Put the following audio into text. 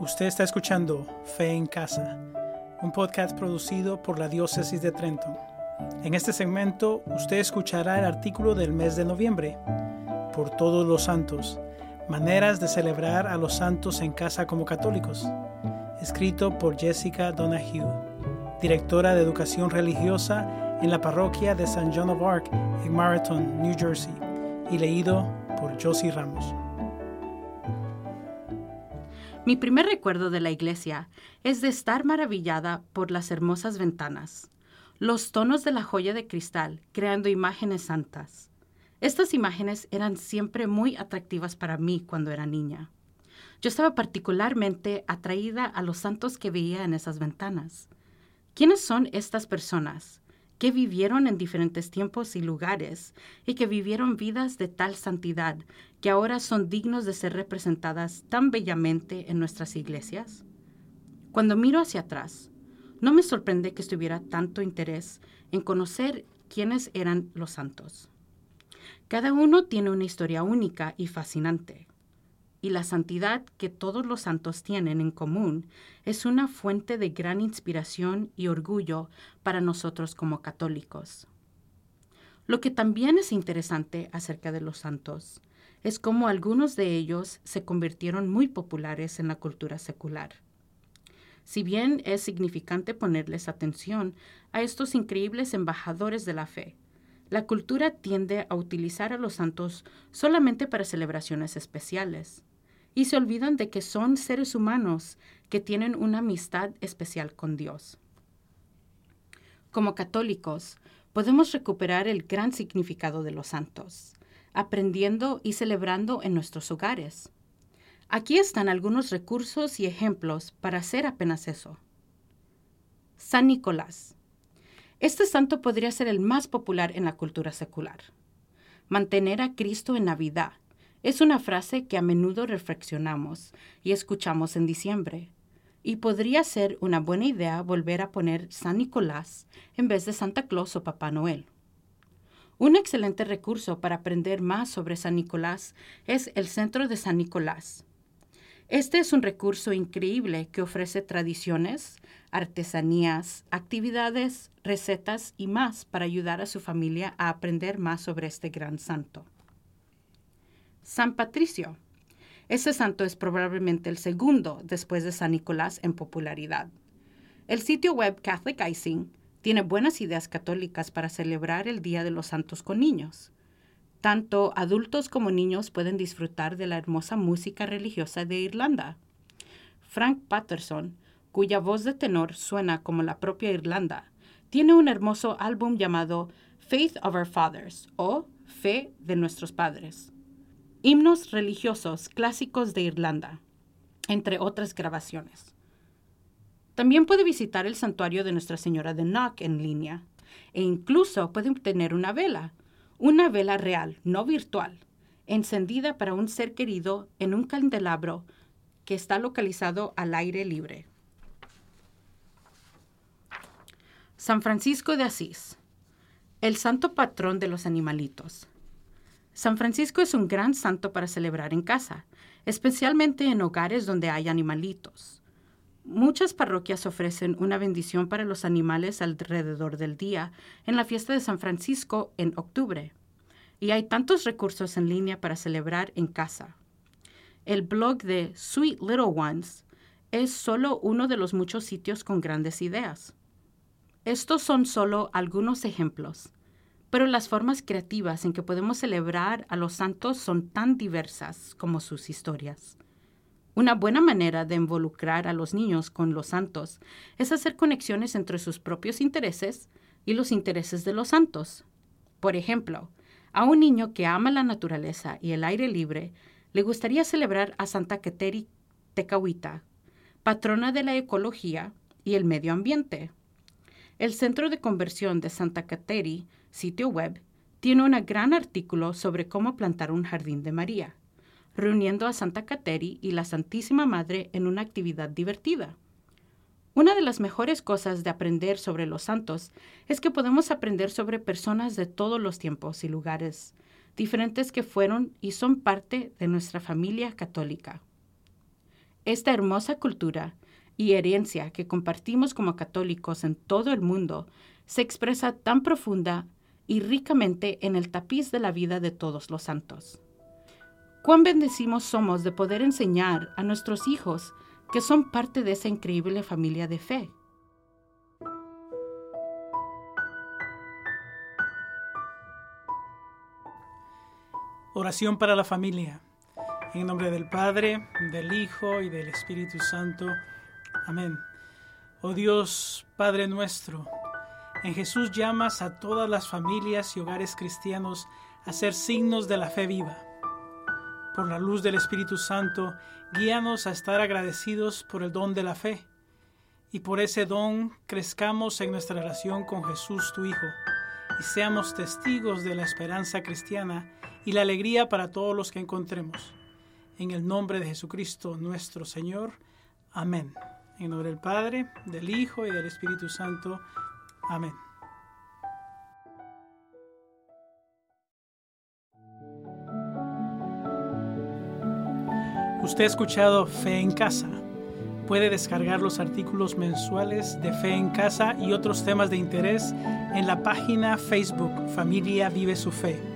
Usted está escuchando Fe en Casa, un podcast producido por la Diócesis de Trenton. En este segmento usted escuchará el artículo del mes de noviembre, por todos los santos, maneras de celebrar a los santos en casa como católicos, escrito por Jessica Donahue, directora de educación religiosa en la parroquia de St. John of Arc en Marathon, New Jersey, y leído por Josie Ramos. Mi primer recuerdo de la iglesia es de estar maravillada por las hermosas ventanas, los tonos de la joya de cristal creando imágenes santas. Estas imágenes eran siempre muy atractivas para mí cuando era niña. Yo estaba particularmente atraída a los santos que veía en esas ventanas. ¿Quiénes son estas personas? Que vivieron en diferentes tiempos y lugares y que vivieron vidas de tal santidad que ahora son dignos de ser representadas tan bellamente en nuestras iglesias? Cuando miro hacia atrás, no me sorprende que estuviera tanto interés en conocer quiénes eran los santos. Cada uno tiene una historia única y fascinante y la santidad que todos los santos tienen en común es una fuente de gran inspiración y orgullo para nosotros como católicos. Lo que también es interesante acerca de los santos es cómo algunos de ellos se convirtieron muy populares en la cultura secular. Si bien es significante ponerles atención a estos increíbles embajadores de la fe, la cultura tiende a utilizar a los santos solamente para celebraciones especiales y se olvidan de que son seres humanos que tienen una amistad especial con Dios. Como católicos, podemos recuperar el gran significado de los santos, aprendiendo y celebrando en nuestros hogares. Aquí están algunos recursos y ejemplos para hacer apenas eso. San Nicolás. Este santo podría ser el más popular en la cultura secular. Mantener a Cristo en Navidad es una frase que a menudo reflexionamos y escuchamos en diciembre, y podría ser una buena idea volver a poner San Nicolás en vez de Santa Claus o Papá Noel. Un excelente recurso para aprender más sobre San Nicolás es el Centro de San Nicolás. Este es un recurso increíble que ofrece tradiciones, artesanías, actividades, recetas y más para ayudar a su familia a aprender más sobre este gran santo. San Patricio. Ese santo es probablemente el segundo después de San Nicolás en popularidad. El sitio web Catholic Icing tiene buenas ideas católicas para celebrar el Día de los Santos con niños. Tanto adultos como niños pueden disfrutar de la hermosa música religiosa de Irlanda. Frank Patterson, cuya voz de tenor suena como la propia Irlanda, tiene un hermoso álbum llamado Faith of Our Fathers o Fe de nuestros Padres himnos religiosos clásicos de Irlanda, entre otras grabaciones. También puede visitar el santuario de Nuestra Señora de Knock en línea e incluso puede obtener una vela, una vela real, no virtual, encendida para un ser querido en un candelabro que está localizado al aire libre. San Francisco de Asís, el santo patrón de los animalitos. San Francisco es un gran santo para celebrar en casa, especialmente en hogares donde hay animalitos. Muchas parroquias ofrecen una bendición para los animales alrededor del día en la fiesta de San Francisco en octubre. Y hay tantos recursos en línea para celebrar en casa. El blog de Sweet Little Ones es solo uno de los muchos sitios con grandes ideas. Estos son solo algunos ejemplos pero las formas creativas en que podemos celebrar a los santos son tan diversas como sus historias. Una buena manera de involucrar a los niños con los santos es hacer conexiones entre sus propios intereses y los intereses de los santos. Por ejemplo, a un niño que ama la naturaleza y el aire libre le gustaría celebrar a Santa Keteri Tecahuita, patrona de la ecología y el medio ambiente. El Centro de Conversión de Santa Cateri, sitio web, tiene un gran artículo sobre cómo plantar un jardín de María, reuniendo a Santa Cateri y la Santísima Madre en una actividad divertida. Una de las mejores cosas de aprender sobre los santos es que podemos aprender sobre personas de todos los tiempos y lugares, diferentes que fueron y son parte de nuestra familia católica. Esta hermosa cultura y herencia que compartimos como católicos en todo el mundo se expresa tan profunda y ricamente en el tapiz de la vida de todos los santos. Cuán bendecimos somos de poder enseñar a nuestros hijos que son parte de esa increíble familia de fe. Oración para la familia. En nombre del Padre, del Hijo y del Espíritu Santo. Amén. Oh Dios, Padre nuestro, en Jesús llamas a todas las familias y hogares cristianos a ser signos de la fe viva. Por la luz del Espíritu Santo, guíanos a estar agradecidos por el don de la fe y por ese don crezcamos en nuestra relación con Jesús tu Hijo y seamos testigos de la esperanza cristiana y la alegría para todos los que encontremos. En el nombre de Jesucristo nuestro Señor. Amén. En nombre del Padre, del Hijo y del Espíritu Santo. Amén. Usted ha escuchado Fe en Casa. Puede descargar los artículos mensuales de Fe en Casa y otros temas de interés en la página Facebook Familia Vive su Fe.